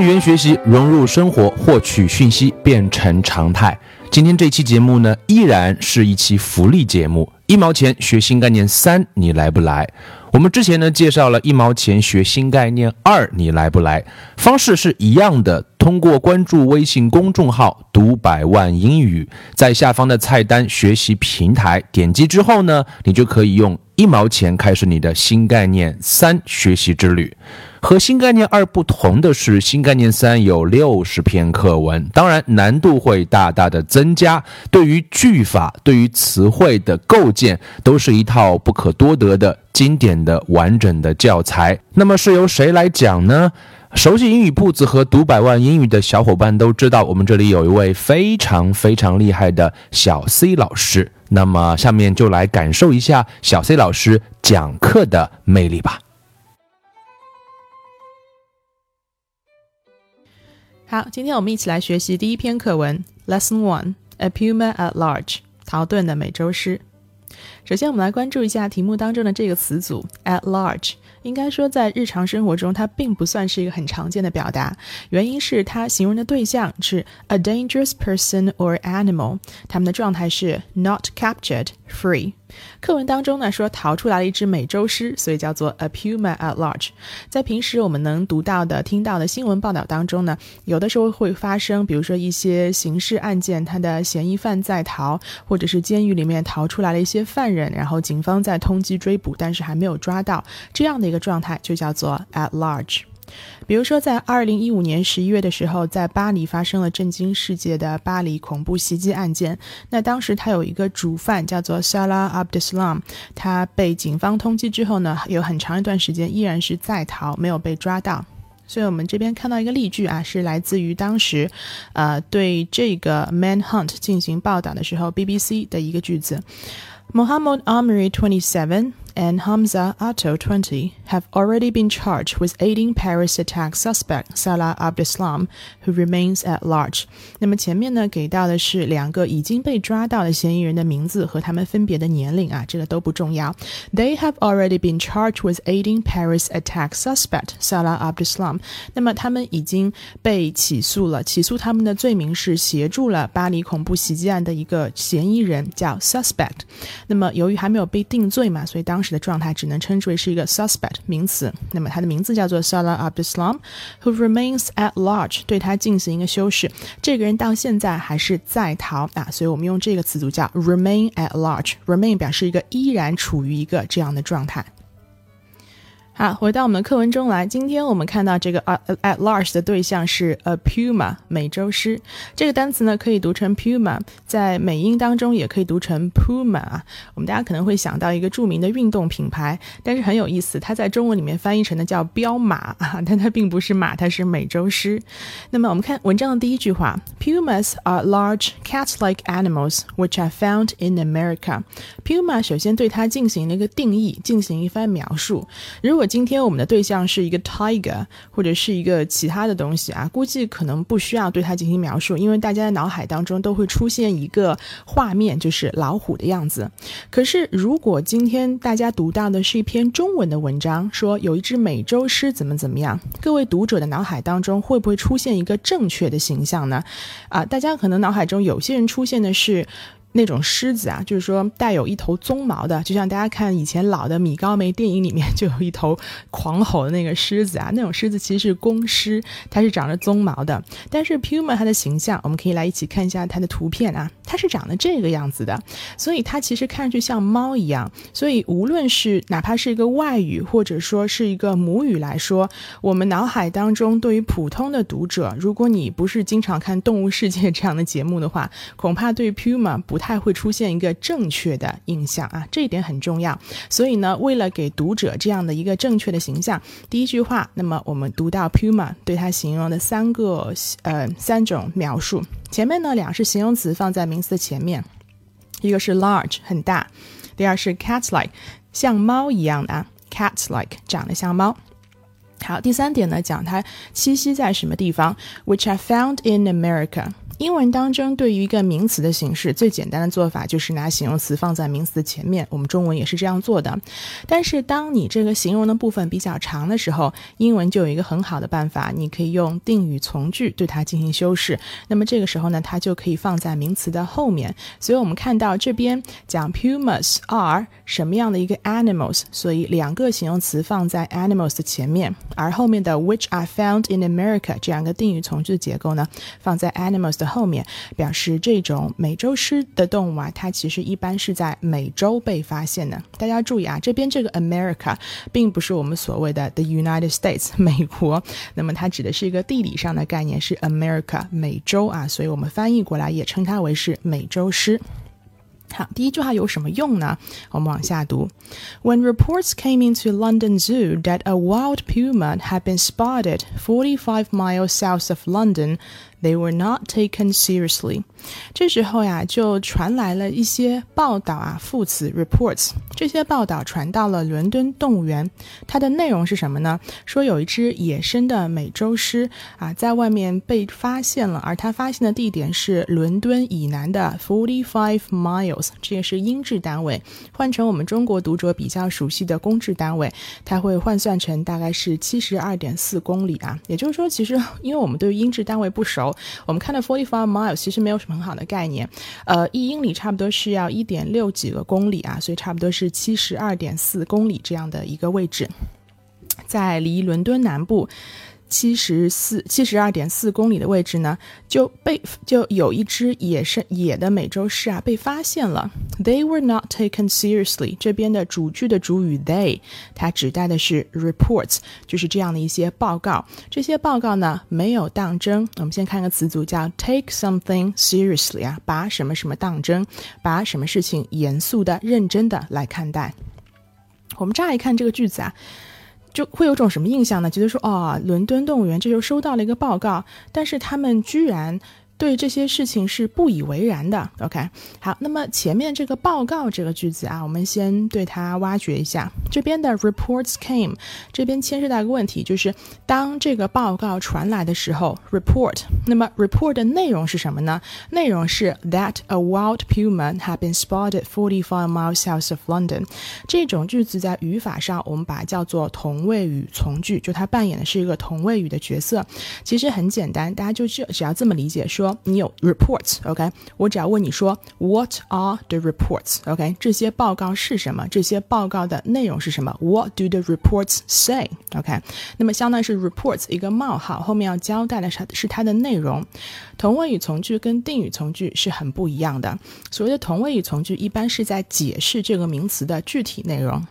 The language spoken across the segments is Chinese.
语言学习融入生活，获取讯息变成常态。今天这期节目呢，依然是一期福利节目，一毛钱学新概念三，你来不来？我们之前呢介绍了一毛钱学新概念二，你来不来？方式是一样的，通过关注微信公众号“读百万英语”，在下方的菜单学习平台点击之后呢，你就可以用一毛钱开始你的新概念三学习之旅。和新概念二不同的是，新概念三有六十篇课文，当然难度会大大的增加。对于句法、对于词汇的构建，都是一套不可多得的经典的完整的教材。那么是由谁来讲呢？熟悉英语铺子和读百万英语的小伙伴都知道，我们这里有一位非常非常厉害的小 C 老师。那么下面就来感受一下小 C 老师讲课的魅力吧。好，今天我们一起来学习第一篇课文，Lesson One: A Puma at Large，陶顿的美洲狮。首先，我们来关注一下题目当中的这个词组 at large。应该说，在日常生活中，它并不算是一个很常见的表达。原因是它形容的对象是 a dangerous person or animal，它们的状态是 not captured, free。课文当中呢说逃出来了一只美洲狮，所以叫做 a puma at large。在平时我们能读到的、听到的新闻报道当中呢，有的时候会发生，比如说一些刑事案件，它的嫌疑犯在逃，或者是监狱里面逃出来了一些犯人，然后警方在通缉追捕，但是还没有抓到，这样的一个状态就叫做 at large。比如说，在二零一五年十一月的时候，在巴黎发生了震惊世界的巴黎恐怖袭击案件。那当时他有一个主犯叫做 Salah Abdeslam，他被警方通缉之后呢，有很长一段时间依然是在逃，没有被抓到。所以我们这边看到一个例句啊，是来自于当时，呃，对这个 Manhunt 进行报道的时候，BBC 的一个句子 ：Mohammed Amri twenty seven。and Hamza Atto, 20, have already been charged with aiding Paris attack suspect Salah Abdeslam, who remains at large. 那么前面呢给到的是两个已经被抓到的嫌疑人的名字和他们分别的年龄啊，这个都不重要。They have already been charged with aiding Paris attack suspect Salah Abdeslam. 那么他们已经被起诉了，起诉他们的罪名是协助了巴黎恐怖袭击案的一个嫌疑人叫 suspect。 那么由于还没有被定罪嘛，所以当时。的状态只能称之为是一个 suspect 名词。那么他的名字叫做 Salah Abdeslam，who remains at large，对他进行一个修饰。这个人到现在还是在逃啊，所以我们用这个词组叫 remain at large。remain 表示一个依然处于一个这样的状态。好，回到我们的课文中来。今天我们看到这个 at large 的对象是 a puma 美洲狮。这个单词呢可以读成 puma，在美音当中也可以读成 puma 啊。我们大家可能会想到一个著名的运动品牌，但是很有意思，它在中文里面翻译成的叫彪马啊，但它并不是马，它是美洲狮。那么我们看文章的第一句话：Pumas are large cat-like animals which are found in America。Puma 首先对它进行了一个定义，进行一番描述。如果今天我们的对象是一个 tiger 或者是一个其他的东西啊，估计可能不需要对它进行描述，因为大家的脑海当中都会出现一个画面，就是老虎的样子。可是如果今天大家读到的是一篇中文的文章，说有一只美洲狮怎么怎么样，各位读者的脑海当中会不会出现一个正确的形象呢？啊，大家可能脑海中有些人出现的是。那种狮子啊，就是说带有一头鬃毛的，就像大家看以前老的米高梅电影里面就有一头狂吼的那个狮子啊，那种狮子其实是公狮，它是长着鬃毛的。但是 Puma 它的形象，我们可以来一起看一下它的图片啊，它是长得这个样子的，所以它其实看上去像猫一样。所以无论是哪怕是一个外语或者说是一个母语来说，我们脑海当中对于普通的读者，如果你不是经常看《动物世界》这样的节目的话，恐怕对 Puma 不。不太会出现一个正确的印象啊，这一点很重要。所以呢，为了给读者这样的一个正确的形象，第一句话，那么我们读到 Puma 对它形容的三个呃三种描述，前面呢两是形容词放在名词的前面，一个是 large 很大，第二是 cat-like 像猫一样的啊，cat-like 长得像猫。好，第三点呢，讲它栖息在什么地方，which I found in America。英文当中对于一个名词的形式，最简单的做法就是拿形容词放在名词的前面。我们中文也是这样做的。但是当你这个形容的部分比较长的时候，英文就有一个很好的办法，你可以用定语从句对它进行修饰。那么这个时候呢，它就可以放在名词的后面。所以我们看到这边讲 pumas are 什么样的一个 animals，所以两个形容词放在 animals 的前面，而后面的 which are found in America 这样一个定语从句的结构呢，放在 animals 的。后面表示这种美洲狮的动物啊，它其实一般是在美洲被发现的。大家注意啊，这边这个 America 并不是我们所谓的 the United States 美国，那么它指的是一个地理上的概念，是 America 美洲啊，所以我们翻译过来也称它为是美洲狮。好，第一句话有什么用呢？我们往下读。When reports came into London Zoo that a wild puma had been spotted 45 miles south of London, They were not taken seriously。这时候呀，就传来了一些报道啊，副词 reports。这些报道传到了伦敦动物园，它的内容是什么呢？说有一只野生的美洲狮啊，在外面被发现了，而它发现的地点是伦敦以南的 forty five miles，这也是英制单位。换成我们中国读者比较熟悉的公制单位，它会换算成大概是七十二点四公里啊。也就是说，其实因为我们对于英制单位不熟。我们看到 forty five miles 其实没有什么很好的概念，呃，一英里差不多是要一点六几个公里啊，所以差不多是七十二点四公里这样的一个位置，在离伦敦南部。七十四七十二点四公里的位置呢，就被就有一只野生野的美洲狮啊被发现了。They were not taken seriously。这边的主句的主语 they，它指代的是 reports，就是这样的一些报告。这些报告呢没有当真。我们先看个词组叫 take something seriously 啊，把什么什么当真，把什么事情严肃的、认真的来看待。我们乍一看这个句子啊。就会有种什么印象呢？觉得说，哦，伦敦动物园这就收到了一个报告，但是他们居然。对这些事情是不以为然的。OK，好，那么前面这个报告这个句子啊，我们先对它挖掘一下。这边的 reports came，这边牵涉到一个问题，就是当这个报告传来的时候，report，那么 report 的内容是什么呢？内容是 that a wild puma had been spotted forty five miles south of London。这种句子在语法上我们把它叫做同位语从句，就它扮演的是一个同位语的角色。其实很简单，大家就只只要这么理解说。你有 reports，OK？我只要问你说 What are the reports？OK？这些报告是什么？这些报告的内容是什么？What do the reports say？OK？那么相当于是 reports 一个冒号，后面要交代的是是它的内容。同位语从句跟定语从句是很不一样的。所谓的同位语从句，一般是在解释这个名词的具体内容。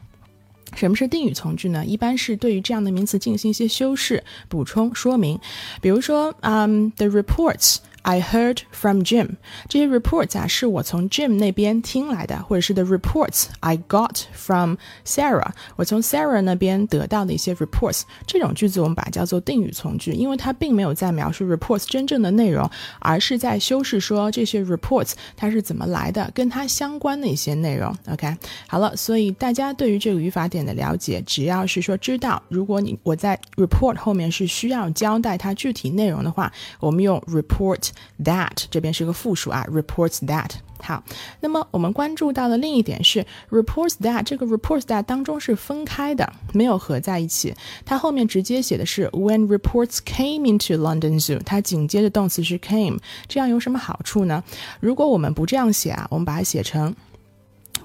什么是定语从句呢？一般是对于这样的名词进行一些修饰、补充、说明。比如说，嗯，the reports。I heard from Jim。这些 reports 啊，是我从 Jim 那边听来的，或者是 the reports I got from Sarah。我从 Sarah 那边得到的一些 reports。这种句子我们把它叫做定语从句，因为它并没有在描述 reports 真正的内容，而是在修饰说这些 reports 它是怎么来的，跟它相关的一些内容。OK，好了，所以大家对于这个语法点的了解，只要是说知道，如果你我在 report 后面是需要交代它具体内容的话，我们用 report。That 这边是个复数啊，reports that。好，那么我们关注到的另一点是，reports that 这个 reports that 当中是分开的，没有合在一起。它后面直接写的是 when reports came into London Zoo，它紧接着动词是 came，这样有什么好处呢？如果我们不这样写啊，我们把它写成。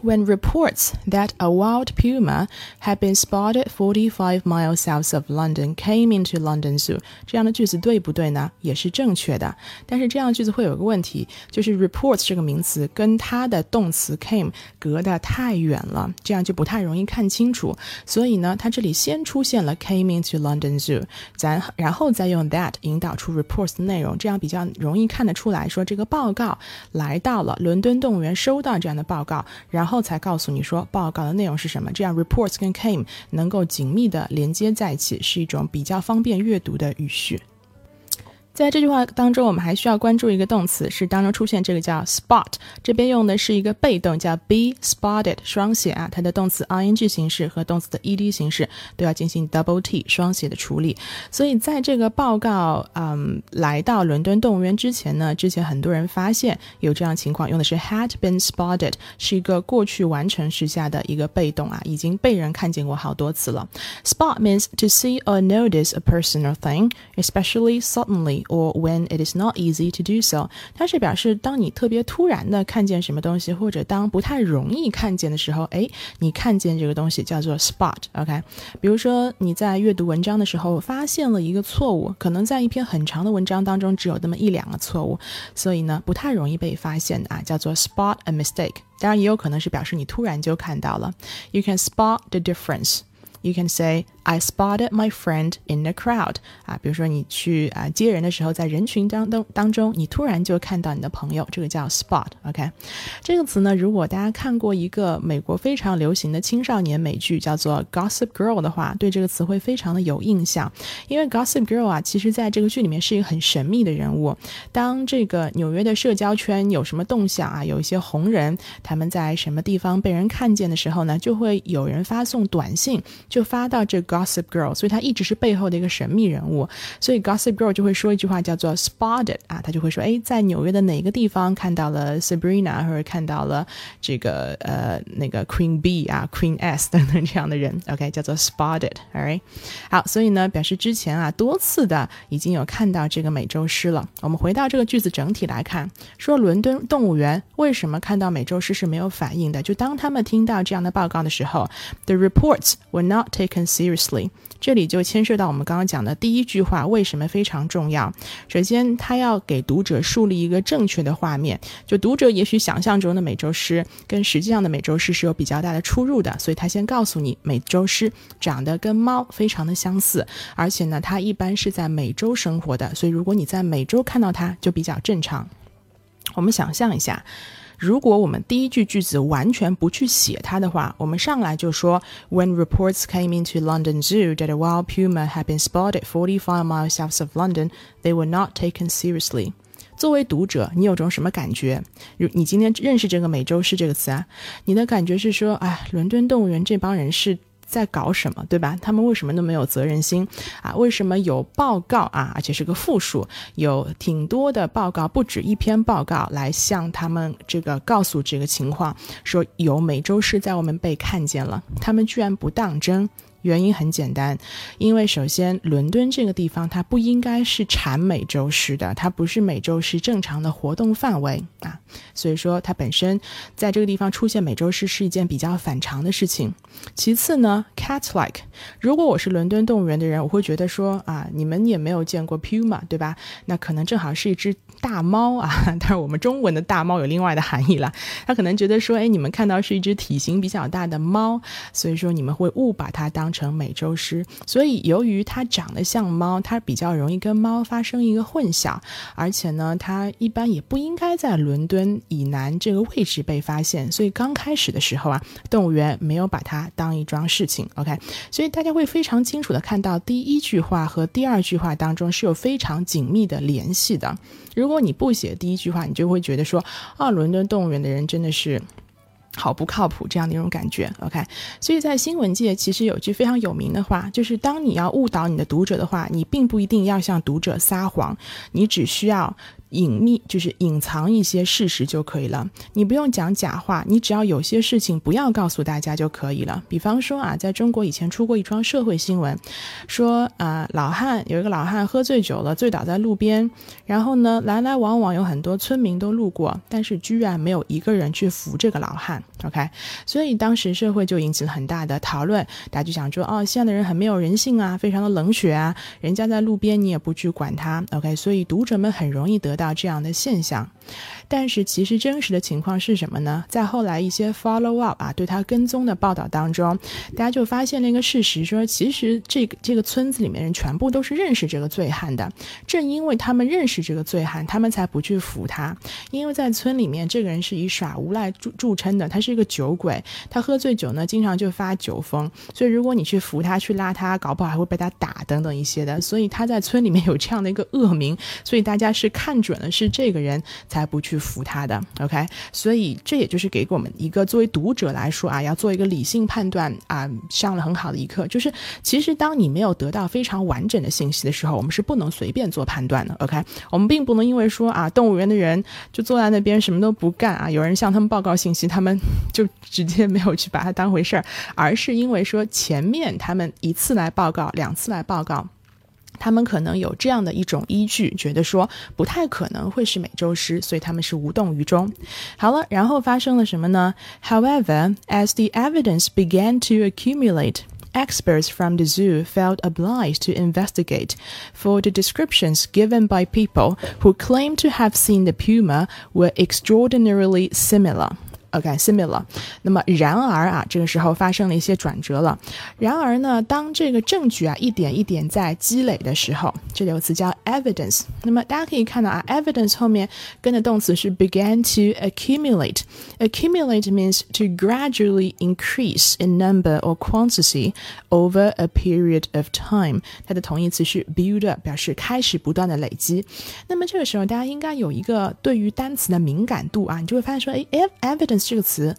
When reports that a wild puma had been spotted 45 miles south of London came into London Zoo，这样的句子对不对呢？也是正确的。但是这样的句子会有个问题，就是 reports 这个名词跟它的动词 came 隔得太远了，这样就不太容易看清楚。所以呢，它这里先出现了 came into London Zoo，咱然后再用 that 引导出 reports 的内容，这样比较容易看得出来说这个报告来到了伦敦动物园，收到这样的报告，然后。后才告诉你说报告的内容是什么，这样 reports 跟 came 能够紧密的连接在一起，是一种比较方便阅读的语序。在这句话当中，我们还需要关注一个动词，是当中出现这个叫 spot，这边用的是一个被动，叫 be spotted，双写啊，它的动词 ing 形式和动词的 ed 形式都要进行 double t 双写的处理。所以在这个报告嗯来到伦敦动物园之前呢，之前很多人发现有这样情况，用的是 had been spotted，是一个过去完成时下的一个被动啊，已经被人看见过好多次了。spot means to see or notice a person or thing，especially suddenly。Or when it is not easy to do so，它是表示当你特别突然的看见什么东西，或者当不太容易看见的时候，哎，你看见这个东西叫做 spot。OK，比如说你在阅读文章的时候发现了一个错误，可能在一篇很长的文章当中只有那么一两个错误，所以呢不太容易被发现啊，叫做 spot a mistake。当然也有可能是表示你突然就看到了，you can spot the difference。You can say I spotted my friend in the crowd 啊，比如说你去啊接人的时候，在人群当当当中，你突然就看到你的朋友，这个叫 spot。OK，这个词呢，如果大家看过一个美国非常流行的青少年美剧叫做 Gossip Girl 的话，对这个词会非常的有印象。因为 Gossip Girl 啊，其实在这个剧里面是一个很神秘的人物。当这个纽约的社交圈有什么动向啊，有一些红人他们在什么地方被人看见的时候呢，就会有人发送短信。就发到这个 Gossip Girl，所以他一直是背后的一个神秘人物。所以 Gossip Girl 就会说一句话叫做 spotted 啊，他就会说，哎，在纽约的哪个地方看到了 Sabrina，或者看到了这个呃那个 Queen B 啊，Queen S 等等这样的人。OK，叫做 spotted，alright。好，所以呢，表示之前啊多次的已经有看到这个美洲狮了。我们回到这个句子整体来看，说伦敦动物园为什么看到美洲狮是没有反应的？就当他们听到这样的报告的时候，the reports were not taken seriously，这里就牵涉到我们刚刚讲的第一句话为什么非常重要。首先，他要给读者树立一个正确的画面，就读者也许想象中的美洲狮跟实际上的美洲狮是有比较大的出入的，所以他先告诉你，美洲狮长得跟猫非常的相似，而且呢，它一般是在美洲生活的，所以如果你在美洲看到它，就比较正常。我们想象一下。如果我们第一句句子完全不去写它的话，我们上来就说，When reports came into London Zoo that a wild puma had been spotted 45 miles south of London, they were not taken seriously。作为读者，你有种什么感觉？如你今天认识这个美洲狮这个词啊，你的感觉是说，哎，伦敦动物园这帮人是。在搞什么，对吧？他们为什么都没有责任心啊？为什么有报告啊？而且是个复数，有挺多的报告，不止一篇报告来向他们这个告诉这个情况，说有美洲狮在我们被看见了，他们居然不当真。原因很简单，因为首先伦敦这个地方它不应该是产美洲狮的，它不是美洲狮正常的活动范围啊，所以说它本身在这个地方出现美洲狮是一件比较反常的事情。其次呢，cat-like，如果我是伦敦动物园的人，我会觉得说啊，你们也没有见过 puma 对吧？那可能正好是一只大猫啊，但是我们中文的大猫有另外的含义了，他可能觉得说，哎，你们看到是一只体型比较大的猫，所以说你们会误把它当。成美洲狮，所以由于它长得像猫，它比较容易跟猫发生一个混淆，而且呢，它一般也不应该在伦敦以南这个位置被发现，所以刚开始的时候啊，动物园没有把它当一桩事情。OK，所以大家会非常清楚的看到第一句话和第二句话当中是有非常紧密的联系的。如果你不写第一句话，你就会觉得说啊，伦敦动物园的人真的是。好不靠谱这样的一种感觉，OK，所以在新闻界其实有句非常有名的话，就是当你要误导你的读者的话，你并不一定要向读者撒谎，你只需要隐秘，就是隐藏一些事实就可以了。你不用讲假话，你只要有些事情不要告诉大家就可以了。比方说啊，在中国以前出过一桩社会新闻，说啊，老汉有一个老汉喝醉酒了，醉倒在路边，然后呢，来来往往有很多村民都路过，但是居然没有一个人去扶这个老汉。OK，所以当时社会就引起了很大的讨论，大家就想说，哦，现在的人很没有人性啊，非常的冷血啊，人家在路边你也不去管他。OK，所以读者们很容易得到到这样的现象。但是其实真实的情况是什么呢？在后来一些 follow up 啊，对他跟踪的报道当中，大家就发现了一个事实，说其实这个这个村子里面人全部都是认识这个醉汉的。正因为他们认识这个醉汉，他们才不去扶他。因为在村里面，这个人是以耍无赖著著称的，他是一个酒鬼，他喝醉酒呢，经常就发酒疯。所以如果你去扶他、去拉他，搞不好还会被他打等等一些的。所以他在村里面有这样的一个恶名，所以大家是看准了是这个人才不去。服他的，OK，所以这也就是给我们一个作为读者来说啊，要做一个理性判断啊，上了很好的一课。就是其实当你没有得到非常完整的信息的时候，我们是不能随便做判断的，OK。我们并不能因为说啊，动物园的人就坐在那边什么都不干啊，有人向他们报告信息，他们就直接没有去把它当回事儿，而是因为说前面他们一次来报告，两次来报告。他们可能有这样的一种依据，觉得说不太可能会是美洲狮，所以他们是无动于衷。好了，然后发生了什么呢？However, as the evidence began to accumulate, experts from the zoo felt obliged to investigate, for the descriptions given by people who claimed to have seen the puma were extraordinarily similar. OK，similar。那么，然而啊，这个时候发生了一些转折了。然而呢，当这个证据啊一点一点在积累的时候，这里有个词叫 evidence。那么大家可以看到啊，evidence 后面跟的动词是 began to accumulate。accumulate means to gradually increase in number or quantity over a period of time。它的同义词是 build up，表示开始不断的累积。那么这个时候，大家应该有一个对于单词的敏感度啊，你就会发现说，哎，evidence。这个词。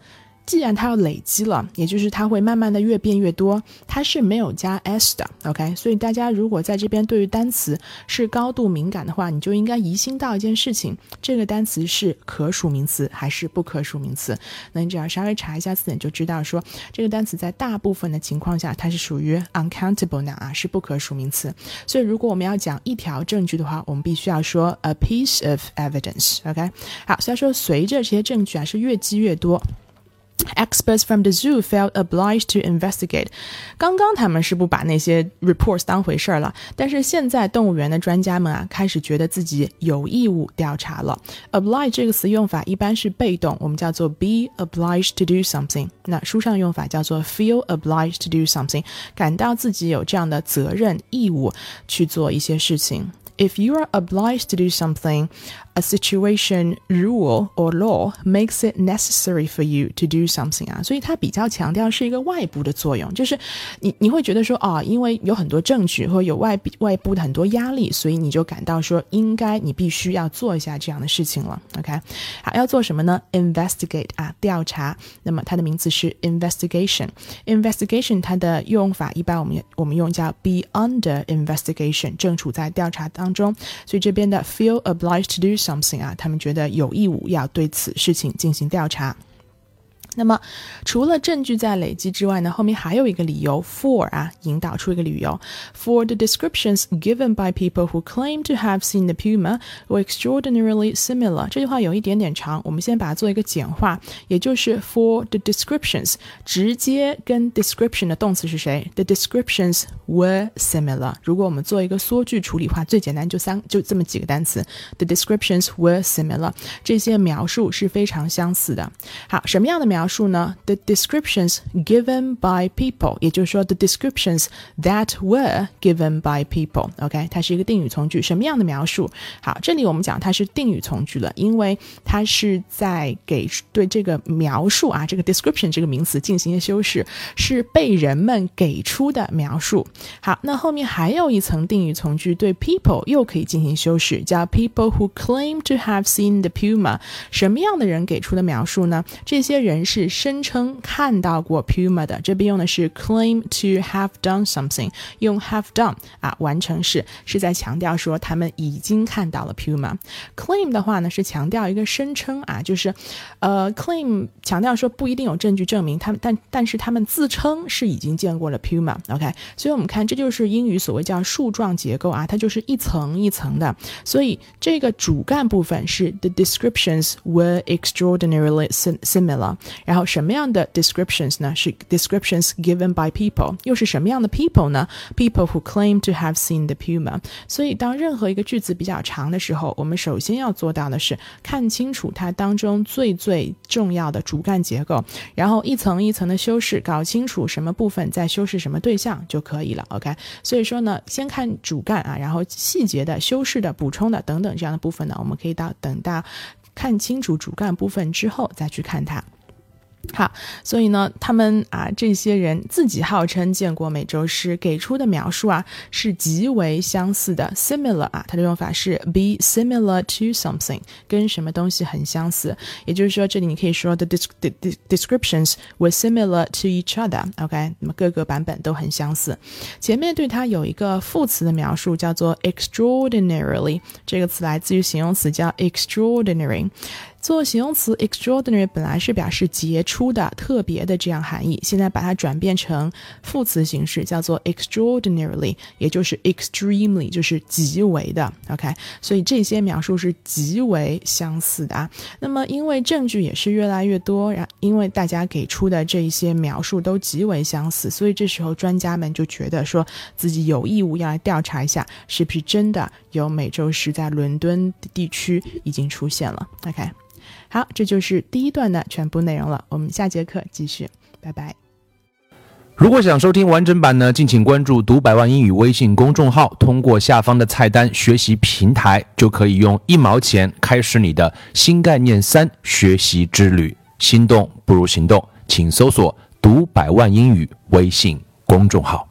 既然它要累积了，也就是它会慢慢的越变越多，它是没有加 s 的，OK。所以大家如果在这边对于单词是高度敏感的话，你就应该疑心到一件事情：这个单词是可数名词还是不可数名词？那你只要稍微查一下字典就知道，说这个单词在大部分的情况下它是属于 uncountable noun 啊，是不可数名词。所以如果我们要讲一条证据的话，我们必须要说 a piece of evidence，OK。好，所以说随着这些证据啊是越积越多。Experts from the zoo felt obliged to investigate。刚刚他们是不把那些 reports 当回事儿了，但是现在动物园的专家们啊，开始觉得自己有义务调查了。oblige 这个词用法一般是被动，我们叫做 be obliged to do something。那书上用法叫做 feel obliged to do something，感到自己有这样的责任义务去做一些事情。If you are obliged to do something, a situation, rule or law makes it necessary for you to do something 啊，所以它比较强调是一个外部的作用，就是你你会觉得说啊，因为有很多证据或有外外部的很多压力，所以你就感到说应该你必须要做一下这样的事情了。OK，好，要做什么呢？Investigate 啊，调查。那么它的名词是 investigation。investigation 它的用法一般我们我们用叫 be under investigation，正处在调查当当中。所以这边的 feel obliged to do something 啊，他们觉得有义务要对此事情进行调查。那么，除了证据在累积之外呢，后面还有一个理由，for 啊，引导出一个理由，for the descriptions given by people who claim to have seen the puma were extraordinarily similar。这句话有一点点长，我们先把它做一个简化，也就是 for the descriptions，直接跟 description 的动词是谁？The descriptions were similar。如果我们做一个缩句处理话，最简单就三就这么几个单词，the descriptions were similar。这些描述是非常相似的。好，什么样的描？ 描述呢？The descriptions given by people，也就是说，the descriptions that were given by people。OK，它是一个定语从句。什么样的描述？好，这里我们讲它是定语从句了，因为它是在给对这个描述啊，这个 description 这个名词进行一些修饰，是被人们给出的描述。好，那后面还有一层定语从句，对 people 又可以进行修饰，叫 people who claim to have seen the puma。什么样的人给出的描述呢？这些人是。声称看到过 Puma 的，这边用的是 claim to have done something，用 have done 啊完成式是在强调说他们已经看到了 Puma。claim 的话呢是强调一个声称啊，就是呃 claim 强调说不一定有证据证明他们，但但是他们自称是已经见过了 Puma。OK，所以我们看这就是英语所谓叫树状结构啊，它就是一层一层的，所以这个主干部分是 the descriptions were extraordinarily similar。然后什么样的 descriptions 呢？是 descriptions given by people，又是什么样的 people 呢？People who claim to have seen the puma。所以当任何一个句子比较长的时候，我们首先要做到的是看清楚它当中最最重要的主干结构，然后一层一层的修饰，搞清楚什么部分在修饰什么对象就可以了。OK，所以说呢，先看主干啊，然后细节的修饰的、补充的等等这样的部分呢，我们可以到等到看清楚主干部分之后再去看它。好，所以呢，他们啊，这些人自己号称见过美洲狮，给出的描述啊是极为相似的，similar 啊，它的用法是 be similar to something，跟什么东西很相似。也就是说，这里你可以说 the descriptions were similar to each other。OK，那么各个版本都很相似。前面对它有一个副词的描述，叫做 extraordinarily，这个词来自于形容词叫 extraordinary。做形容词 extraordinary 本来是表示杰出的、特别的这样含义，现在把它转变成副词形式，叫做 extraordinarily，也就是 extremely，就是极为的。OK，所以这些描述是极为相似的啊。那么因为证据也是越来越多，然因为大家给出的这一些描述都极为相似，所以这时候专家们就觉得说自己有义务要来调查一下，是不是真的有美洲狮在伦敦地区已经出现了。OK。好，这就是第一段的全部内容了。我们下节课继续，拜拜。如果想收听完整版呢，敬请关注“读百万英语”微信公众号，通过下方的菜单“学习平台”，就可以用一毛钱开始你的新概念三学习之旅。心动不如行动，请搜索“读百万英语”微信公众号。